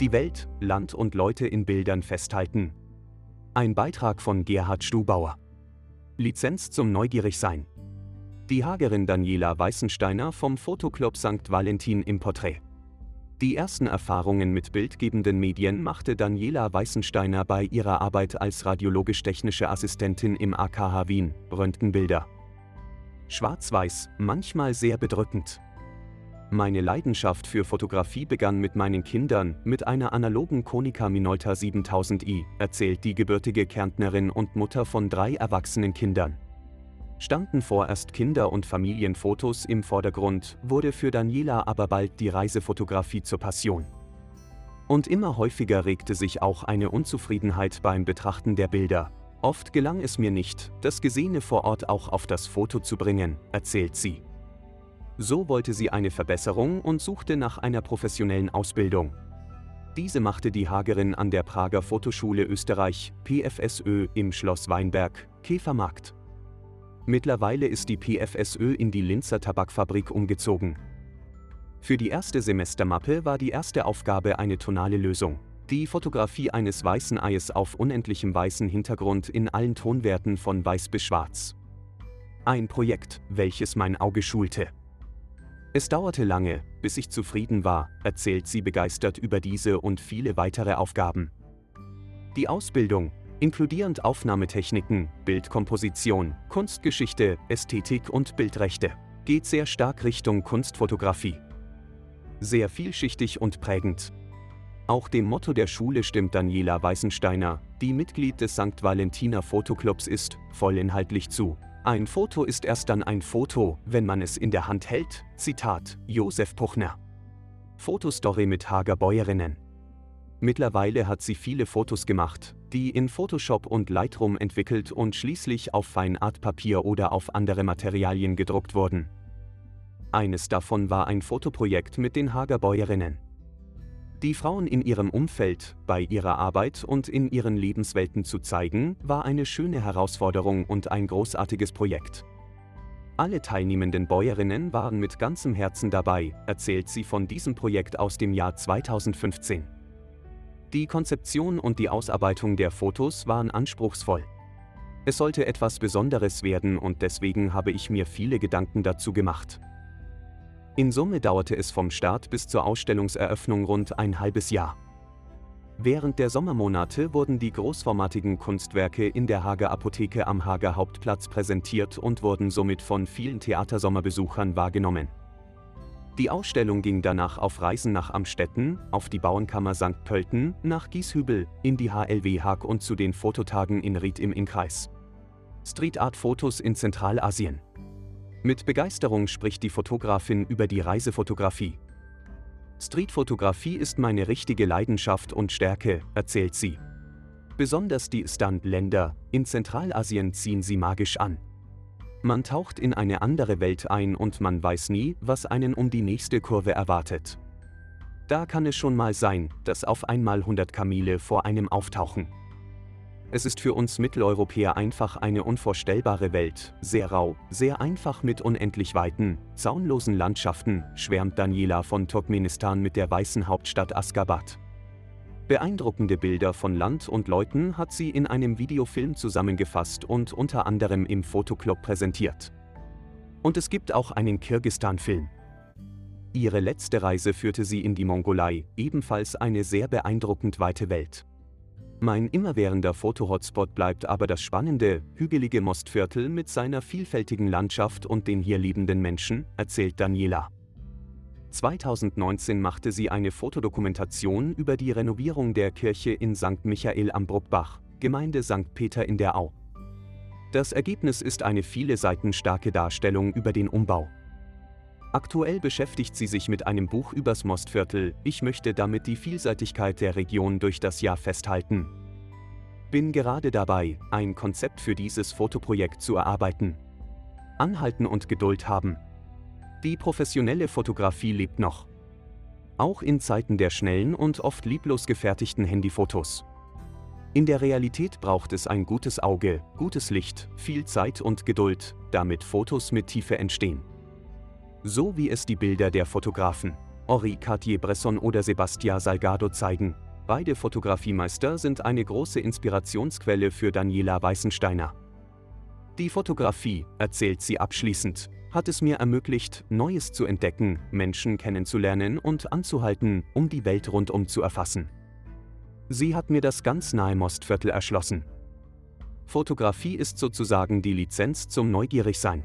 Die Welt, Land und Leute in Bildern festhalten. Ein Beitrag von Gerhard Stubauer. Lizenz zum Neugierigsein. Die Hagerin Daniela Weißensteiner vom Fotoclub St. Valentin im Porträt. Die ersten Erfahrungen mit bildgebenden Medien machte Daniela Weißensteiner bei ihrer Arbeit als radiologisch-technische Assistentin im AKH Wien, Röntgenbilder. Schwarz-Weiß, manchmal sehr bedrückend. Meine Leidenschaft für Fotografie begann mit meinen Kindern, mit einer analogen Konica Minolta 7000i, erzählt die gebürtige Kärntnerin und Mutter von drei erwachsenen Kindern. Standen vorerst Kinder- und Familienfotos im Vordergrund, wurde für Daniela aber bald die Reisefotografie zur Passion. Und immer häufiger regte sich auch eine Unzufriedenheit beim Betrachten der Bilder. Oft gelang es mir nicht, das Gesehene vor Ort auch auf das Foto zu bringen, erzählt sie. So wollte sie eine Verbesserung und suchte nach einer professionellen Ausbildung. Diese machte die Hagerin an der Prager Fotoschule Österreich, PFSÖ, im Schloss Weinberg, Käfermarkt. Mittlerweile ist die PFSÖ in die Linzer Tabakfabrik umgezogen. Für die erste Semestermappe war die erste Aufgabe eine tonale Lösung. Die Fotografie eines weißen Eies auf unendlichem weißen Hintergrund in allen Tonwerten von weiß bis schwarz. Ein Projekt, welches mein Auge schulte. Es dauerte lange, bis ich zufrieden war, erzählt sie begeistert über diese und viele weitere Aufgaben. Die Ausbildung, inkludierend Aufnahmetechniken, Bildkomposition, Kunstgeschichte, Ästhetik und Bildrechte, geht sehr stark Richtung Kunstfotografie. Sehr vielschichtig und prägend. Auch dem Motto der Schule stimmt Daniela Weißensteiner, die Mitglied des St. Valentiner Fotoclubs ist, vollinhaltlich zu. Ein Foto ist erst dann ein Foto, wenn man es in der Hand hält. Zitat Josef Puchner. Fotostory mit Hager Bäuerinnen. Mittlerweile hat sie viele Fotos gemacht, die in Photoshop und Lightroom entwickelt und schließlich auf Feinartpapier oder auf andere Materialien gedruckt wurden. Eines davon war ein Fotoprojekt mit den Hager Bäuerinnen. Die Frauen in ihrem Umfeld, bei ihrer Arbeit und in ihren Lebenswelten zu zeigen, war eine schöne Herausforderung und ein großartiges Projekt. Alle teilnehmenden Bäuerinnen waren mit ganzem Herzen dabei, erzählt sie von diesem Projekt aus dem Jahr 2015. Die Konzeption und die Ausarbeitung der Fotos waren anspruchsvoll. Es sollte etwas Besonderes werden und deswegen habe ich mir viele Gedanken dazu gemacht. In Summe dauerte es vom Start bis zur Ausstellungseröffnung rund ein halbes Jahr. Während der Sommermonate wurden die großformatigen Kunstwerke in der Hager Apotheke am Hager Hauptplatz präsentiert und wurden somit von vielen Theatersommerbesuchern wahrgenommen. Die Ausstellung ging danach auf Reisen nach Amstetten, auf die Bauernkammer St. Pölten, nach Gieshübel, in die HLW Haag und zu den Fototagen in Ried im Innkreis. Street Art Fotos in Zentralasien. Mit Begeisterung spricht die Fotografin über die Reisefotografie. Streetfotografie ist meine richtige Leidenschaft und Stärke, erzählt sie. Besonders die Stunt-Länder in Zentralasien ziehen sie magisch an. Man taucht in eine andere Welt ein und man weiß nie, was einen um die nächste Kurve erwartet. Da kann es schon mal sein, dass auf einmal 100 Kamele vor einem auftauchen. Es ist für uns Mitteleuropäer einfach eine unvorstellbare Welt, sehr rau, sehr einfach mit unendlich weiten, zaunlosen Landschaften, schwärmt Daniela von Turkmenistan mit der weißen Hauptstadt Askabat. Beeindruckende Bilder von Land und Leuten hat sie in einem Videofilm zusammengefasst und unter anderem im Fotoclub präsentiert. Und es gibt auch einen Kirgistan-Film. Ihre letzte Reise führte sie in die Mongolei, ebenfalls eine sehr beeindruckend weite Welt. Mein immerwährender Foto-Hotspot bleibt aber das spannende, hügelige Mostviertel mit seiner vielfältigen Landschaft und den hier lebenden Menschen, erzählt Daniela. 2019 machte sie eine Fotodokumentation über die Renovierung der Kirche in St. Michael am Bruckbach, Gemeinde St. Peter in der Au. Das Ergebnis ist eine viele Seiten starke Darstellung über den Umbau. Aktuell beschäftigt sie sich mit einem Buch übers Mostviertel, ich möchte damit die Vielseitigkeit der Region durch das Jahr festhalten. Bin gerade dabei, ein Konzept für dieses Fotoprojekt zu erarbeiten. Anhalten und Geduld haben. Die professionelle Fotografie lebt noch. Auch in Zeiten der schnellen und oft lieblos gefertigten Handyfotos. In der Realität braucht es ein gutes Auge, gutes Licht, viel Zeit und Geduld, damit Fotos mit Tiefe entstehen so wie es die Bilder der Fotografen Henri Cartier-Bresson oder Sebastian Salgado zeigen. Beide Fotografiemeister sind eine große Inspirationsquelle für Daniela Weißensteiner. Die Fotografie, erzählt sie abschließend, hat es mir ermöglicht, Neues zu entdecken, Menschen kennenzulernen und anzuhalten, um die Welt rundum zu erfassen. Sie hat mir das ganz nahe Mostviertel erschlossen. Fotografie ist sozusagen die Lizenz zum Neugierigsein.